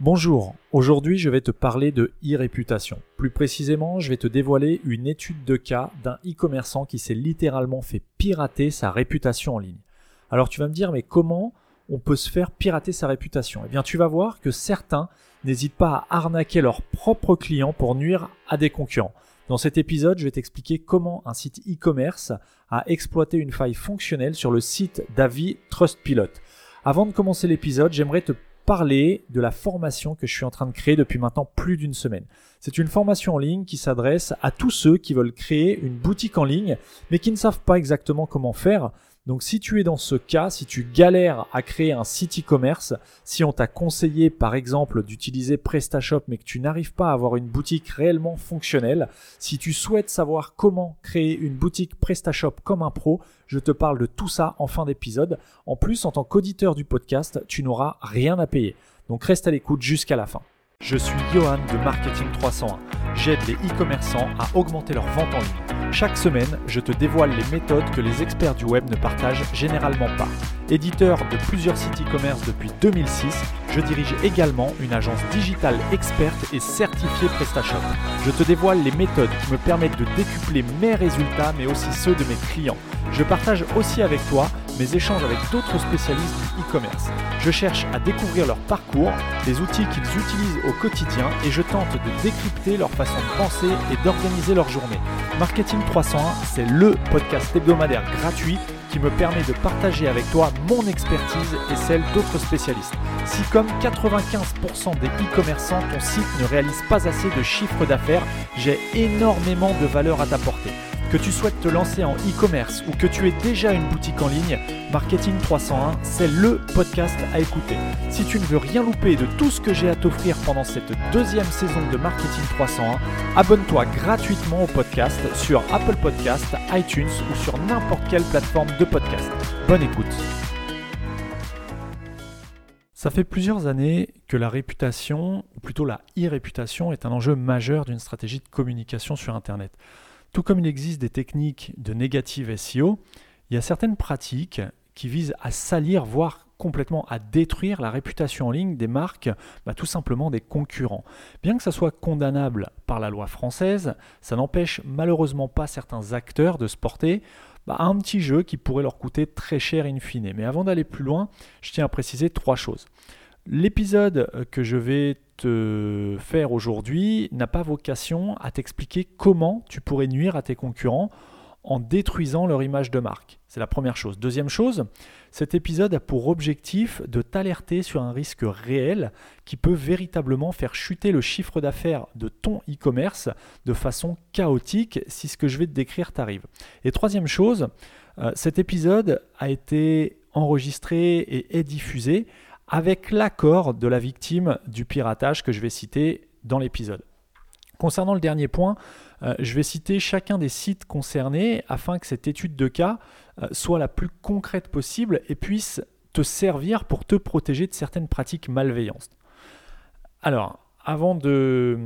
Bonjour, aujourd'hui je vais te parler de e-réputation. Plus précisément, je vais te dévoiler une étude de cas d'un e-commerçant qui s'est littéralement fait pirater sa réputation en ligne. Alors tu vas me dire, mais comment on peut se faire pirater sa réputation? Eh bien tu vas voir que certains n'hésitent pas à arnaquer leurs propres clients pour nuire à des concurrents. Dans cet épisode, je vais t'expliquer comment un site e-commerce a exploité une faille fonctionnelle sur le site d'avis Trustpilot. Avant de commencer l'épisode, j'aimerais te parler de la formation que je suis en train de créer depuis maintenant plus d'une semaine. C'est une formation en ligne qui s'adresse à tous ceux qui veulent créer une boutique en ligne mais qui ne savent pas exactement comment faire. Donc si tu es dans ce cas, si tu galères à créer un site e-commerce, si on t'a conseillé par exemple d'utiliser PrestaShop mais que tu n'arrives pas à avoir une boutique réellement fonctionnelle, si tu souhaites savoir comment créer une boutique PrestaShop comme un pro, je te parle de tout ça en fin d'épisode. En plus, en tant qu'auditeur du podcast, tu n'auras rien à payer. Donc reste à l'écoute jusqu'à la fin. Je suis Johan de Marketing 301. J'aide les e-commerçants à augmenter leur vente en ligne. Chaque semaine, je te dévoile les méthodes que les experts du web ne partagent généralement pas. Éditeur de plusieurs sites e-commerce depuis 2006, je dirige également une agence digitale experte et certifiée PrestaShop. Je te dévoile les méthodes qui me permettent de décupler mes résultats mais aussi ceux de mes clients. Je partage aussi avec toi mes échanges avec d'autres spécialistes du e-commerce. Je cherche à découvrir leur parcours, les outils qu'ils utilisent au quotidien et je tente de décrypter leur façon de penser et d'organiser leur journée. Marketing 301, c'est le podcast hebdomadaire gratuit qui me permet de partager avec toi mon expertise et celle d'autres spécialistes. Si comme 95% des e-commerçants, ton site ne réalise pas assez de chiffre d'affaires, j'ai énormément de valeur à t'apporter. Que tu souhaites te lancer en e-commerce ou que tu aies déjà une boutique en ligne, Marketing 301, c'est le podcast à écouter. Si tu ne veux rien louper de tout ce que j'ai à t'offrir pendant cette deuxième saison de Marketing 301, abonne-toi gratuitement au podcast sur Apple Podcast, iTunes ou sur n'importe quelle plateforme de podcast. Bonne écoute. Ça fait plusieurs années que la réputation, ou plutôt la e-réputation, est un enjeu majeur d'une stratégie de communication sur Internet. Tout comme il existe des techniques de négative SEO, il y a certaines pratiques qui visent à salir, voire complètement à détruire la réputation en ligne des marques, bah, tout simplement des concurrents. Bien que ça soit condamnable par la loi française, ça n'empêche malheureusement pas certains acteurs de se porter bah, à un petit jeu qui pourrait leur coûter très cher in fine. Mais avant d'aller plus loin, je tiens à préciser trois choses. L'épisode que je vais te faire aujourd'hui n'a pas vocation à t'expliquer comment tu pourrais nuire à tes concurrents en détruisant leur image de marque. C'est la première chose. Deuxième chose, cet épisode a pour objectif de t'alerter sur un risque réel qui peut véritablement faire chuter le chiffre d'affaires de ton e-commerce de façon chaotique si ce que je vais te décrire t'arrive. Et troisième chose, euh, cet épisode a été enregistré et est diffusé avec l'accord de la victime du piratage que je vais citer dans l'épisode. Concernant le dernier point, euh, je vais citer chacun des sites concernés afin que cette étude de cas euh, soit la plus concrète possible et puisse te servir pour te protéger de certaines pratiques malveillantes. Alors, avant de,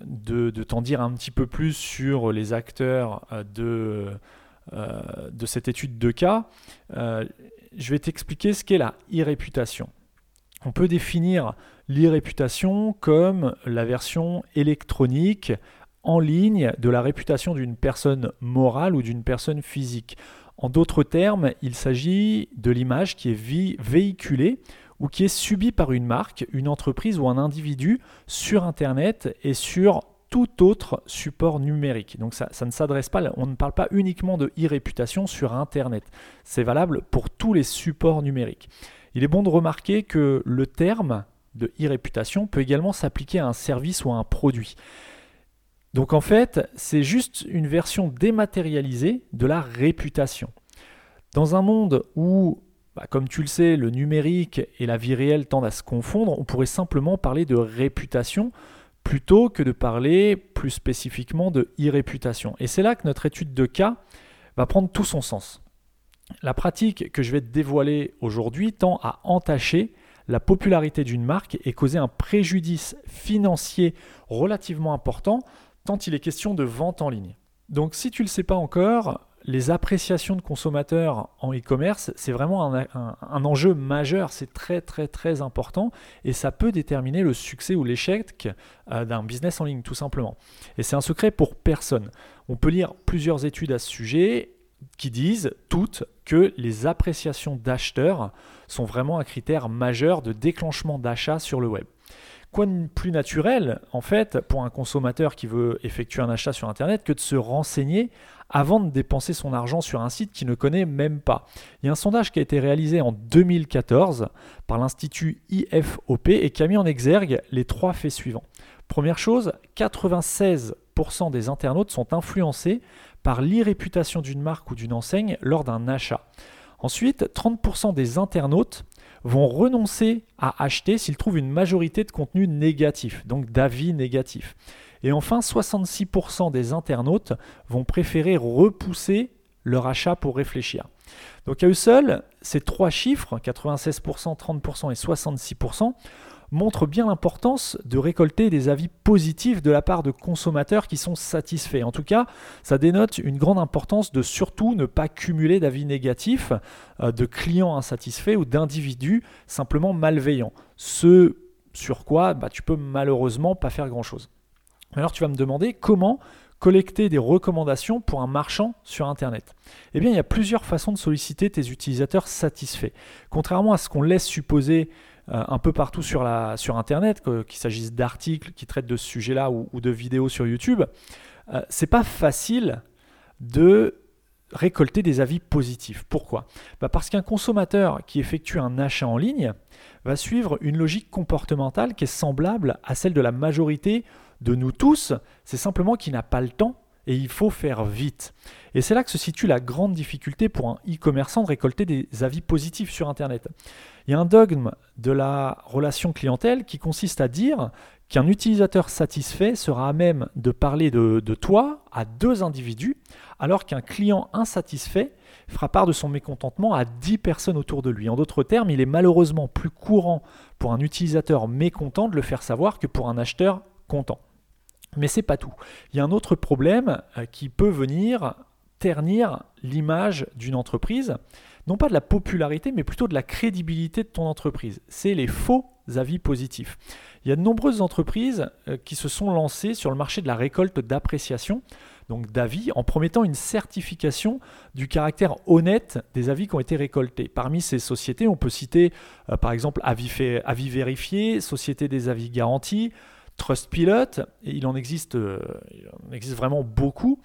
de, t'en dire un petit peu plus sur les acteurs euh, de, de cette étude de cas, je vais t'expliquer ce qu'est la e-réputation. On peut définir l'e-réputation comme la version électronique en ligne de la réputation d'une personne morale ou d'une personne physique. En d'autres termes, il s'agit de l'image qui est véhiculée ou qui est subie par une marque, une entreprise ou un individu sur Internet et sur tout autre support numérique. Donc ça, ça ne s'adresse pas, on ne parle pas uniquement de e-réputation sur Internet. C'est valable pour tous les supports numériques. Il est bon de remarquer que le terme de e-réputation peut également s'appliquer à un service ou à un produit. Donc en fait, c'est juste une version dématérialisée de la réputation. Dans un monde où, bah, comme tu le sais, le numérique et la vie réelle tendent à se confondre, on pourrait simplement parler de réputation plutôt que de parler plus spécifiquement de e-réputation. Et c'est là que notre étude de cas va prendre tout son sens. La pratique que je vais te dévoiler aujourd'hui tend à entacher la popularité d'une marque et causer un préjudice financier relativement important tant il est question de vente en ligne. Donc si tu ne le sais pas encore, les appréciations de consommateurs en e-commerce, c'est vraiment un, enjeu majeur, c'est très très très important et ça peut déterminer le succès ou l'échec euh, d'un business en ligne tout simplement. Et c'est un secret pour personne. On peut lire plusieurs études à ce sujet qui disent toutes que les appréciations d'acheteurs sont vraiment un critère majeur de déclenchement d'achat sur le web. Quoi de plus naturel, en fait, pour un consommateur qui veut effectuer un achat sur Internet que de se renseigner avant de dépenser son argent sur un site qu'il ne connaît même pas? Il y a un sondage qui a été réalisé en 2014 par l'Institut IFOP et qui a mis en exergue les trois faits suivants. Première chose, 96% des internautes sont influencés par l'irréputation d'une marque ou d'une enseigne lors d'un achat. Ensuite, 30% des internautes vont renoncer à acheter s'ils trouvent une majorité de contenu négatif, donc d'avis négatifs. Et enfin, 66% des internautes vont préférer repousser leur achat pour réfléchir. Donc à eux seuls, ces trois chiffres, 96%, 30% et 66%, montre bien l'importance de récolter des avis positifs de la part de consommateurs qui sont satisfaits. En tout cas, ça dénote une grande importance de surtout ne pas cumuler d'avis négatifs euh, de clients insatisfaits ou d'individus simplement malveillants. Ce sur quoi bah, tu peux malheureusement pas faire grand-chose. Alors tu vas me demander comment collecter des recommandations pour un marchand sur Internet Eh bien, il y a plusieurs façons de solliciter tes utilisateurs satisfaits. Contrairement à ce qu'on laisse supposer un peu partout sur, la, Internet, qu'il s'agisse d'articles qui traitent de ce sujet-là ou, de vidéos sur YouTube, euh, c'est pas facile de récolter des avis positifs. Pourquoi? Bah Parce qu'un consommateur qui effectue un achat en ligne va suivre une logique comportementale qui est semblable à celle de la majorité de nous tous, c'est simplement qu'il n'a pas le temps et il faut faire vite. Et c'est là que se situe la grande difficulté pour un e-commerçant de récolter des avis positifs sur Internet. Il y a un dogme de la relation clientèle qui consiste à dire qu'un utilisateur satisfait sera à même de parler de, toi à deux individus, alors qu'un client insatisfait fera part de son mécontentement à 10 personnes autour de lui. En d'autres termes, il est malheureusement plus courant pour un utilisateur mécontent de le faire savoir que pour un acheteur content. Mais c'est pas tout. Il y a un autre problème euh, qui peut venir ternir l'image d'une entreprise, non pas de la popularité, mais plutôt de la crédibilité de ton entreprise. C'est les faux avis positifs. Il y a de nombreuses entreprises euh, qui se sont lancées sur le marché de la récolte d'appréciation, donc d'avis, en promettant une certification du caractère honnête des avis qui ont été récoltés. Parmi ces sociétés, on peut citer euh, par exemple Avis, avis Vérifié, Société des avis garantis, Trustpilot, et il en existe, euh, il en existe vraiment beaucoup.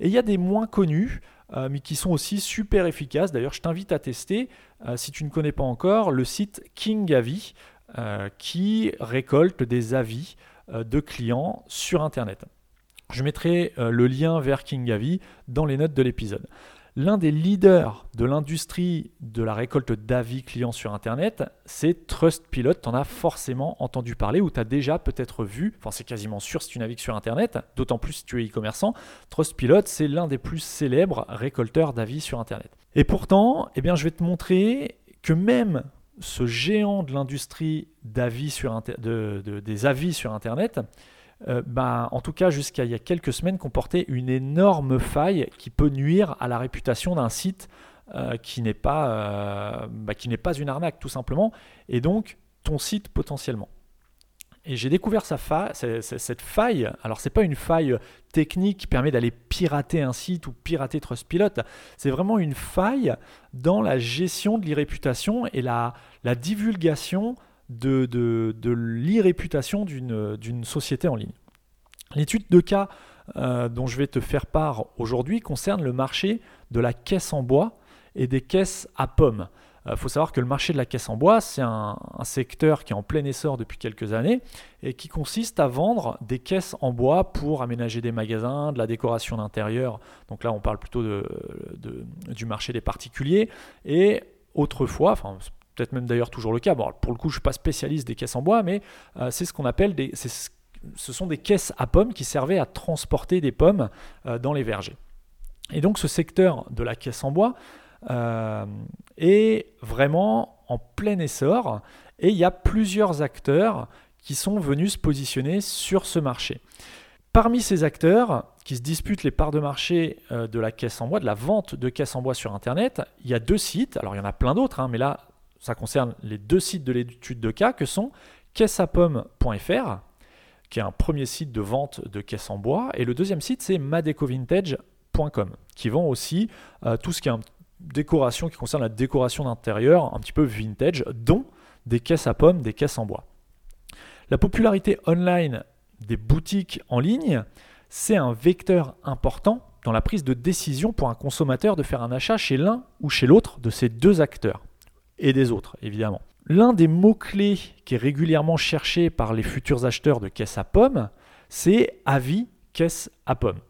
Et il y a des moins connus, euh, mais qui sont aussi super efficaces. D'ailleurs, je t'invite à tester, euh, si tu ne connais pas encore, le site King Avis, qui récolte des avis de clients sur Internet. Je mettrai le lien vers King Avis dans les notes de l'épisode. L'un des leaders de l'industrie de la récolte d'avis clients sur Internet, c'est Trustpilot. Tu en as forcément entendu parler ou tu as déjà peut-être vu, enfin c'est quasiment sûr si tu navigues sur Internet, d'autant plus si tu es e-commerçant. Trustpilot, c'est l'un des plus célèbres récolteurs d'avis sur Internet. Et pourtant, eh bien, je vais te montrer que même ce géant de l'industrie des avis sur Internet, euh, bah, en tout cas jusqu'à il y a quelques semaines, comportait une énorme faille qui peut nuire à la réputation d'un site euh, qui n'est pas, euh, bah, qui n'est pas une arnaque tout simplement, et donc ton site potentiellement. Et j'ai découvert cette faille. Alors c'est pas une faille technique qui permet d'aller pirater un site ou pirater Trustpilot. C'est vraiment une faille dans la gestion de l'irréputation et la, la divulgation de, l'irréputation d'une société en ligne. L'étude de cas euh, dont je vais te faire part aujourd'hui concerne le marché de la caisse en bois et des caisses à pommes. Il euh, faut savoir que le marché de la caisse en bois, c'est un, secteur qui est en plein essor depuis quelques années et qui consiste à vendre des caisses en bois pour aménager des magasins, de la décoration d'intérieur. Donc là, on parle plutôt du marché des particuliers. Et autrefois, enfin peut-être même d'ailleurs toujours le cas. Pour le coup, je ne suis pas spécialiste des caisses en bois, mais euh, c'est ce qu'on appelle des. Ce sont des caisses à pommes qui servaient à transporter des pommes euh, dans les vergers. Et donc ce secteur de la caisse en bois euh, est vraiment en plein essor et il y a plusieurs acteurs qui sont venus se positionner sur ce marché. Parmi ces acteurs, qui se disputent les parts de marché de la caisse en bois, de la vente de caisses en bois sur Internet, il y a deux sites, alors il y en a plein d'autres, hein, mais là, ça concerne les deux sites de l'étude de cas que sont caisseapomme.fr, qui est un premier site de vente de caisses en bois, et le deuxième site, c'est madecovintage.com, qui vend aussi euh, tout ce qui est décoration, qui concerne la décoration d'intérieur, un petit peu vintage, dont des caisses à pommes, des caisses en bois. La popularité online des boutiques en ligne, c'est un vecteur important dans la prise de décision pour un consommateur de faire un achat chez l'un ou chez l'autre de ces deux acteurs, et des autres évidemment. L'un des mots-clés qui est régulièrement cherché par les futurs acheteurs de caisses à pommes, c'est avis caisse à pommes.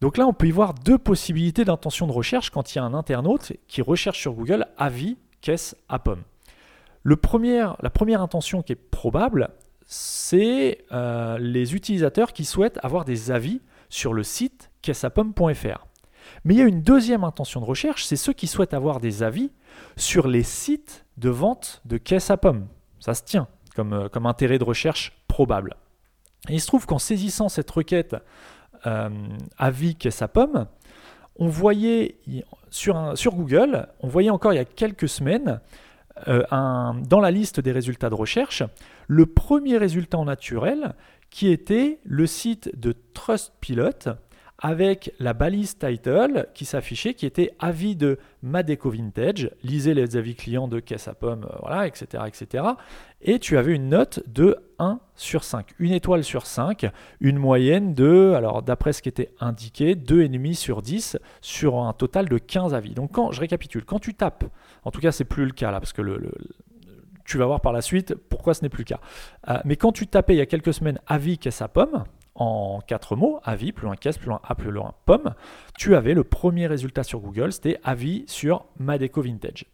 Donc là, on peut y voir deux possibilités d'intention de recherche quand il y a un internaute qui recherche sur Google avis caisse à pommes. Le la première intention qui est probable, c'est euh, les utilisateurs qui souhaitent avoir des avis sur le site caisseapomme.fr. Mais il y a une deuxième intention de recherche, c'est ceux qui souhaitent avoir des avis sur les sites de vente de caisses à pommes. Ça se tient comme, euh, comme intérêt de recherche probable. Et il se trouve qu'en saisissant cette requête euh, avis caisse à pommes, on voyait sur, sur Google, on voyait encore il y a quelques semaines euh, dans la liste des résultats de recherche le premier résultat en naturel qui était le site de Trustpilot avec la balise title qui s'affichait, qui était avis de Madeco Vintage, lisez les avis clients de caisse à euh, voilà, etc., etc. Et tu avais une note de 1 sur 5, une étoile sur 5, une moyenne de, alors d'après ce qui était indiqué, 2,5 sur 10 sur un total de 15 avis. Donc quand, je récapitule, quand tu tapes, en tout cas c'est plus le cas là, parce que tu vas voir par la suite pourquoi ce n'est plus le cas. Euh, mais quand tu tapais il y a quelques semaines avis caisse à pommes, en quatre mots, avis, plus loin caisse, plus loin A, plus loin pomme, tu avais le premier résultat sur Google, c'était avis sur Madeco Vintage.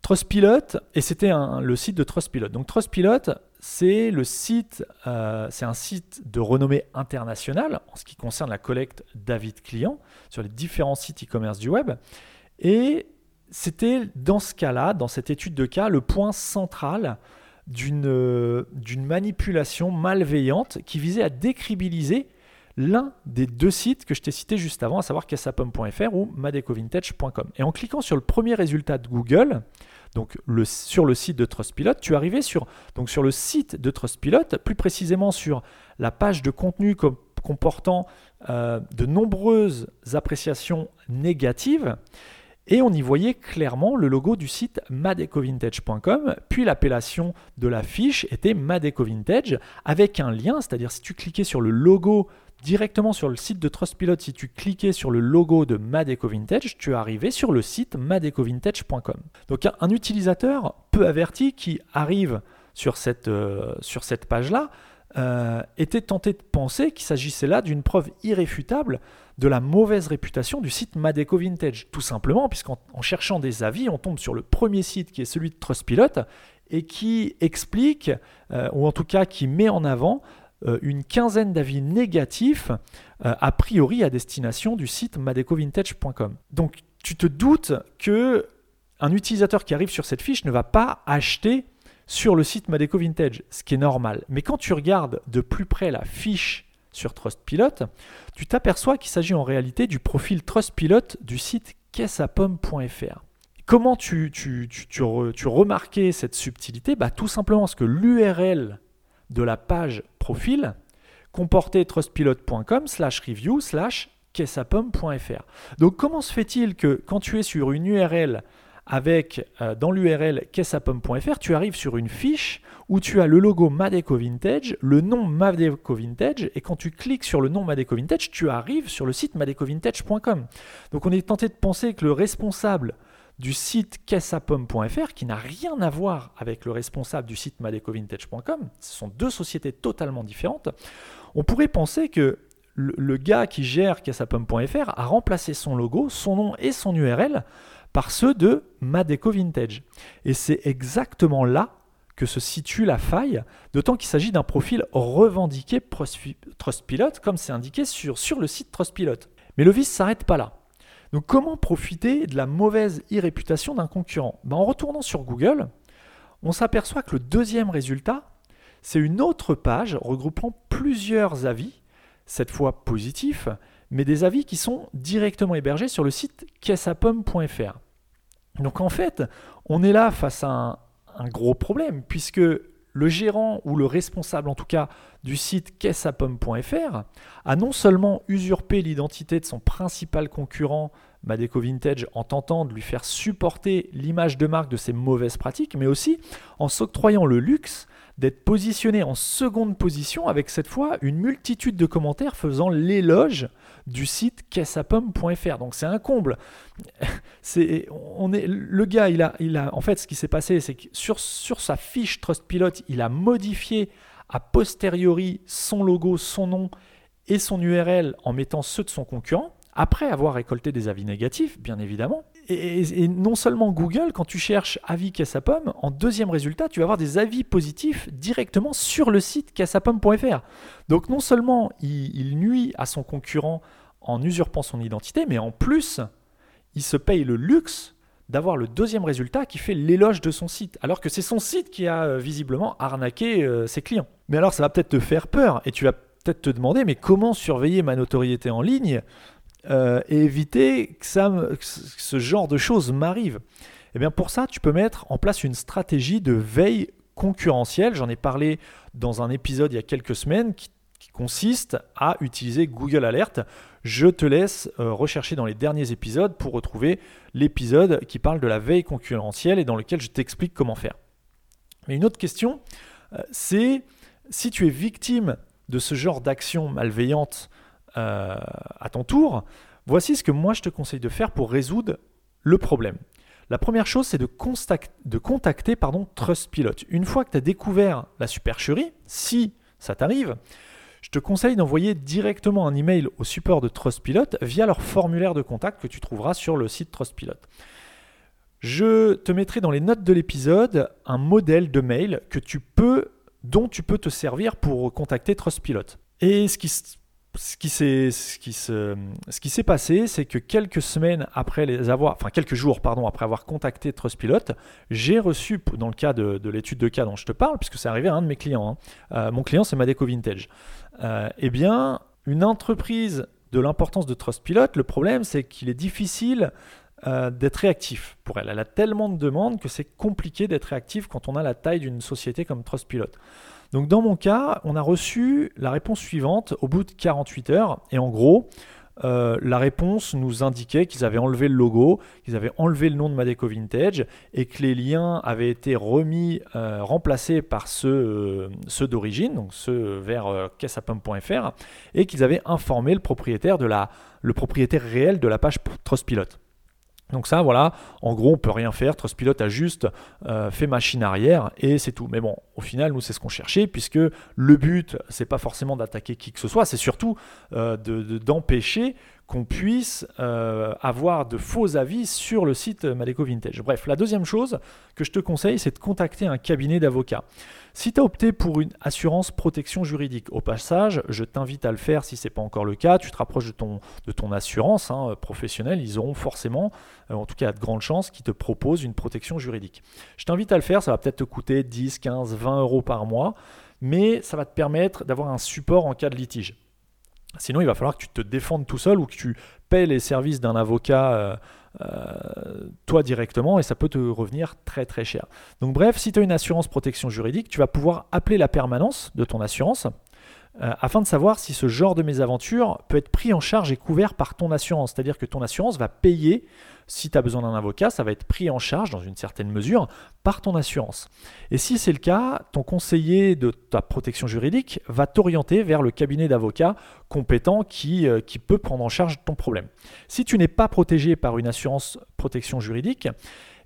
Trustpilot, et c'était le site de Trustpilot. Donc Trustpilot, c'est le site, euh, c'est un site de renommée internationale en ce qui concerne la collecte d'avis de clients sur les différents sites e-commerce du web. Et c'était dans ce cas-là, dans cette étude de cas, le point central d'une manipulation malveillante qui visait à décribiliser l'un des deux sites que je t'ai cité juste avant, à savoir cassapom.fr ou madecovintage.com. Et en cliquant sur le premier résultat de Google, donc sur le site de Trustpilot, tu arrivais sur, sur le site de Trustpilot, plus précisément sur la page de contenu comportant euh, de nombreuses appréciations négatives. Et on y voyait clairement le logo du site madecovintage.com, puis l'appellation de la fiche était madecovintage avec un lien, c'est-à-dire si tu cliquais sur le logo directement sur le site de Trustpilot, si tu cliquais sur le logo de madecovintage, tu arrivais sur le site madecovintage.com. Donc un, utilisateur peu averti qui arrive sur cette, euh, sur cette page-là euh, était tenté de penser qu'il s'agissait là d'une preuve irréfutable de la mauvaise réputation du site Madeco Vintage. Tout simplement, puisqu'en cherchant des avis, on tombe sur le premier site qui est celui de Trustpilot et qui explique, euh, ou en tout cas qui met en avant, euh, une quinzaine d'avis négatifs a priori à destination du site madecovintage.com. Donc tu te doutes que un utilisateur qui arrive sur cette fiche ne va pas acheter sur le site Madeco Vintage, ce qui est normal. Mais quand tu regardes de plus près la fiche sur Trustpilot, tu t'aperçois qu'il s'agit en réalité du profil Trustpilot du site caisseapomme.fr. Comment tu, remarquais cette subtilité? Bah, Tout simplement parce que l'URL de la page profil comportait trustpilot.com slash review slash caisseapomme.fr. Donc comment se fait-il que quand tu es sur une URL avec euh, dans l'URL caisseapomme.fr, tu arrives sur une fiche où tu as le logo Madeco Vintage, le nom Madeco Vintage, et quand tu cliques sur le nom Madeco Vintage, tu arrives sur le site madecovintage.com. Donc on est tenté de penser que le responsable du site caisseapomme.fr, qui n'a rien à voir avec le responsable du site madecovintage.com, ce sont deux sociétés totalement différentes, on pourrait penser que le, gars qui gère caisseapomme.fr a remplacé son logo, son nom et son URL par ceux de Madeco Vintage. Et c'est exactement là que se situe la faille, d'autant qu'il s'agit d'un profil revendiqué Trustpilot, comme c'est indiqué sur, le site Trustpilot. Mais le vice s'arrête pas là. Donc comment profiter de la mauvaise e-réputation d'un concurrent? Ben, En retournant sur Google, on s'aperçoit que le deuxième résultat, c'est une autre page regroupant plusieurs avis cette fois positifs, mais des avis qui sont directement hébergés sur le site caisseapomme.fr. Donc en fait, on est là face à un, gros problème, puisque le gérant ou le responsable en tout cas du site caisseapomme.fr a non seulement usurpé l'identité de son principal concurrent Madeco Vintage en tentant de lui faire supporter l'image de marque de ses mauvaises pratiques, mais aussi en s'octroyant le luxe d'être positionné en seconde position avec cette fois une multitude de commentaires faisant l'éloge du site caisseapomme.fr. Donc c'est un comble. C'est, on est, le gars, il a, il a, en fait, ce qui s'est passé, c'est que sur, sur sa fiche Trustpilot, il a modifié a posteriori son logo, son nom et son URL en mettant ceux de son concurrent après avoir récolté des avis négatifs, bien évidemment. Et, non seulement Google, quand tu cherches avis Cassapomme, en deuxième résultat, tu vas avoir des avis positifs directement sur le site cassapomme.fr. Donc non seulement il, nuit à son concurrent en usurpant son identité, mais en plus, il se paye le luxe d'avoir le deuxième résultat qui fait l'éloge de son site, alors que c'est son site qui a euh, visiblement arnaqué euh, ses clients. Mais alors ça va peut-être te faire peur, et tu vas peut-être te demander, mais comment surveiller ma notoriété en ligne euh, et éviter que, ce genre de choses m'arrive Eh bien pour ça, tu peux mettre en place une stratégie de veille concurrentielle. J'en ai parlé dans un épisode il y a quelques semaines qui, consiste à utiliser Google Alert. Je te laisse euh, rechercher dans les derniers épisodes pour retrouver l'épisode qui parle de la veille concurrentielle et dans lequel je t'explique comment faire. Mais une autre question, euh, c'est si tu es victime de ce genre d'action malveillante euh, à ton tour, voici ce que moi je te conseille de faire pour résoudre le problème. La première chose, c'est de, contacter pardon, Trustpilot. Une fois que tu as découvert la supercherie, si ça t'arrive, je te conseille d'envoyer directement un email au support de Trustpilot via leur formulaire de contact que tu trouveras sur le site Trustpilot. Je te mettrai dans les notes de l'épisode un modèle de mail que tu peux, dont tu peux te servir pour contacter Trustpilot. Et ce qui ce qui s'est passé, c'est que quelques semaines après les avoir, enfin quelques jours après avoir contacté Trustpilot, j'ai reçu dans le cas de, de l'étude de cas dont je te parle, puisque c'est arrivé à un de mes clients. Hein, euh, mon client c'est Madeco Vintage. Euh, eh bien, une entreprise de l'importance de Trustpilot, le problème c'est qu'il est difficile euh, d'être réactif pour elle. Elle a tellement de demandes que c'est compliqué d'être réactif quand on a la taille d'une société comme Trustpilot. Donc dans mon cas, on a reçu la réponse suivante au bout de 48 heures. Et en gros, euh, la réponse nous indiquait qu'ils avaient enlevé le logo, qu'ils avaient enlevé le nom de Madeco Vintage et que les liens avaient été remis, euh, remplacés par ceux, ceux d'origine, donc ceux vers euh, et qu'ils avaient informé le propriétaire, le propriétaire réel de la page Trustpilot. Donc ça, voilà, en gros, on peut rien faire. Trustpilot a juste euh, fait machine arrière et c'est tout. Mais bon, au final, nous, c'est ce qu'on cherchait, puisque le but, c'est pas forcément d'attaquer qui que ce soit, c'est surtout euh, d'empêcher qu'on puisse euh, avoir de faux avis sur le site Madeco Vintage. Bref, la deuxième chose que je te conseille, c'est de contacter un cabinet d'avocats. Si tu as opté pour une assurance protection juridique, au passage, je t'invite à le faire si ce n'est pas encore le cas. Tu te rapproches de ton, assurance hein, professionnelle, ils auront forcément, euh, en tout cas, de grandes chances, qui te proposent une protection juridique. Je t'invite à le faire, ça va peut-être te coûter 10, 15, 20 euros par mois, mais ça va te permettre d'avoir un support en cas de litige. Sinon, il va falloir que tu te défendes tout seul ou que tu paies les services d'un avocat euh, euh, toi directement et ça peut te revenir très très cher. Donc bref, si tu as une assurance protection juridique, tu vas pouvoir appeler la permanence de ton assurance euh, afin de savoir si ce genre de mésaventure peut être pris en charge et couvert par ton assurance. C'est-à-dire que ton assurance va payer si tu as besoin d'un avocat, ça va être pris en charge dans une certaine mesure par ton assurance. Et si c'est le cas, ton conseiller de ta protection juridique va t'orienter vers le cabinet d'avocats compétent euh, qui peut prendre en charge ton problème. Si tu n'es pas protégé par une assurance protection juridique,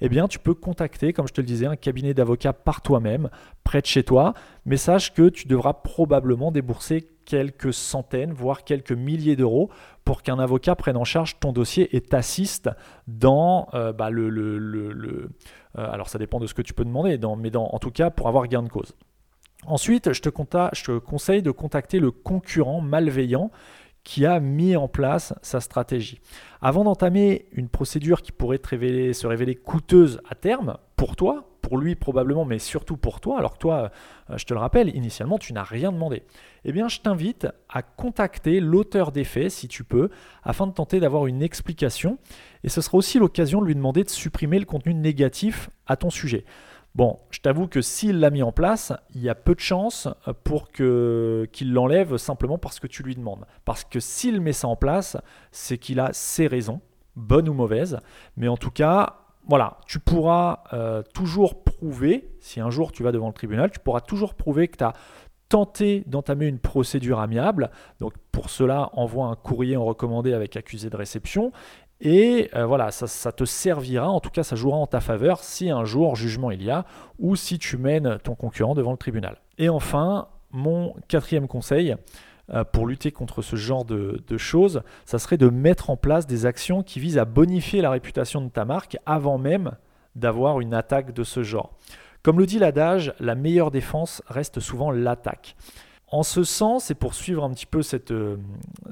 eh bien, tu peux contacter, comme je te le disais, un cabinet d'avocats par toi-même, près de chez toi, mais sache que tu devras probablement débourser quelques centaines, voire quelques milliers d'euros pour qu'un avocat prenne en charge ton dossier et t'assiste dans euh, bah, le... euh, alors ça dépend de ce que tu peux demander, mais en tout cas pour avoir gain de cause. Ensuite, je te, je te conseille de contacter le concurrent malveillant qui a mis en place sa stratégie. Avant d'entamer une procédure qui pourrait se révéler coûteuse à terme pour toi, pour lui probablement, mais surtout pour toi, alors que toi, euh, je te le rappelle, initialement, tu n'as rien demandé. Eh bien, je t'invite à contacter l'auteur des faits, si tu peux, afin de tenter d'avoir une explication. Et ce sera aussi l'occasion de lui demander de supprimer le contenu négatif à ton sujet. Bon, je t'avoue que s'il l'a mis en place, il y a peu de chances pour qu'il l'enlève simplement parce que tu lui demandes. Parce que s'il met ça en place, c'est qu'il a ses raisons, bonnes ou mauvaises. Mais en tout cas, voilà, tu pourras euh, toujours prouver, si un jour tu vas devant le tribunal, tu pourras toujours prouver que tu as tenté d'entamer une procédure amiable. Donc pour cela, envoie un courrier en recommandé avec accusé de réception et euh, voilà, ça, te servira, en tout cas ça jouera en ta faveur si un jour jugement il y a, ou si tu mènes ton concurrent devant le tribunal. Et enfin, mon quatrième conseil euh, pour lutter contre ce genre de, choses, ça serait de mettre en place des actions qui visent à bonifier la réputation de ta marque avant même d'avoir une attaque de ce genre. Comme le dit l'adage, la meilleure défense reste souvent l'attaque. En ce sens, et pour suivre un petit peu cette, euh,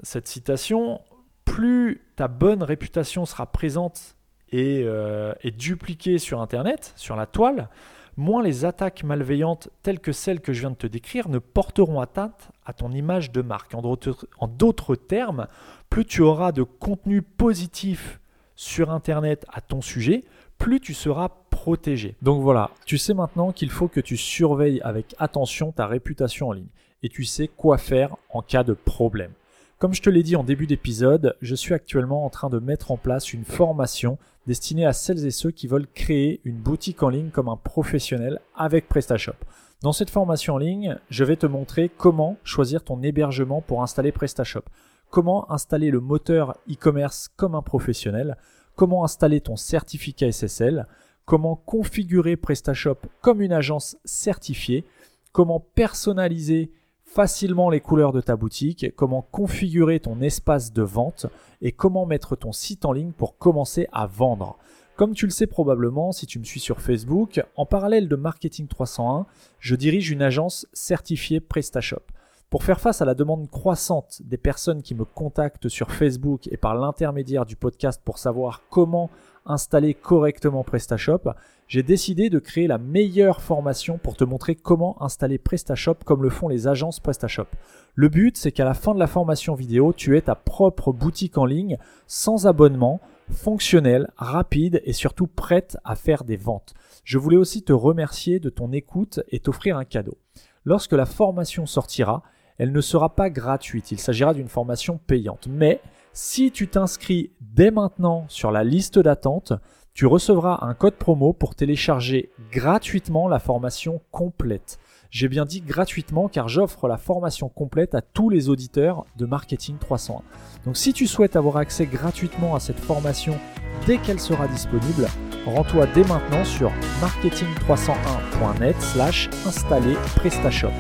citation, plus ta bonne réputation sera présente euh, et, dupliquée sur Internet, sur la toile, moins les attaques malveillantes telles que celles que je viens de te décrire ne porteront atteinte à ton image de marque. En d'autres termes, plus tu auras de contenu positif sur Internet à ton sujet, plus tu seras protégé. Donc voilà, tu sais maintenant qu'il faut que tu surveilles avec attention ta réputation en ligne et tu sais quoi faire en cas de problème. Comme je te l'ai dit en début d'épisode, je suis actuellement en train de mettre en place une formation destinée à celles et ceux qui veulent créer une boutique en ligne comme un professionnel avec PrestaShop. Dans cette formation en ligne, je vais te montrer comment choisir ton hébergement pour installer PrestaShop, comment installer le moteur e-commerce comme un professionnel, comment installer ton certificat SSL, comment configurer PrestaShop comme une agence certifiée, comment personnaliser facilement les couleurs de ta boutique, comment configurer ton espace de vente et comment mettre ton site en ligne pour commencer à vendre. Comme tu le sais probablement si tu me suis sur Facebook, en parallèle de Marketing 301, je dirige une agence certifiée PrestaShop. Pour faire face à la demande croissante des personnes qui me contactent sur Facebook et par l'intermédiaire du podcast pour savoir comment installer correctement PrestaShop, j'ai décidé de créer la meilleure formation pour te montrer comment installer PrestaShop comme le font les agences PrestaShop. Le but, c'est qu'à la fin de la formation vidéo, tu aies ta propre boutique en ligne sans abonnement, fonctionnelle, rapide et surtout prête à faire des ventes. Je voulais aussi te remercier de ton écoute et t'offrir un cadeau. Lorsque la formation sortira, elle ne sera pas gratuite, il s'agira d'une formation payante. Mais si tu t'inscris dès maintenant sur la liste d'attente, tu recevras un code promo pour télécharger gratuitement la formation complète. J'ai bien dit gratuitement car j'offre la formation complète à tous les auditeurs de Marketing 301. Donc si tu souhaites avoir accès gratuitement à cette formation dès qu'elle sera disponible, rends-toi dès maintenant sur marketing301.net slash installer PrestaShop.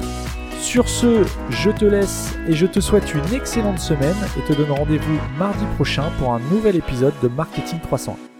Sur ce, je te laisse et je te souhaite une excellente semaine et te donne rendez-vous mardi prochain pour un nouvel épisode de Marketing 301.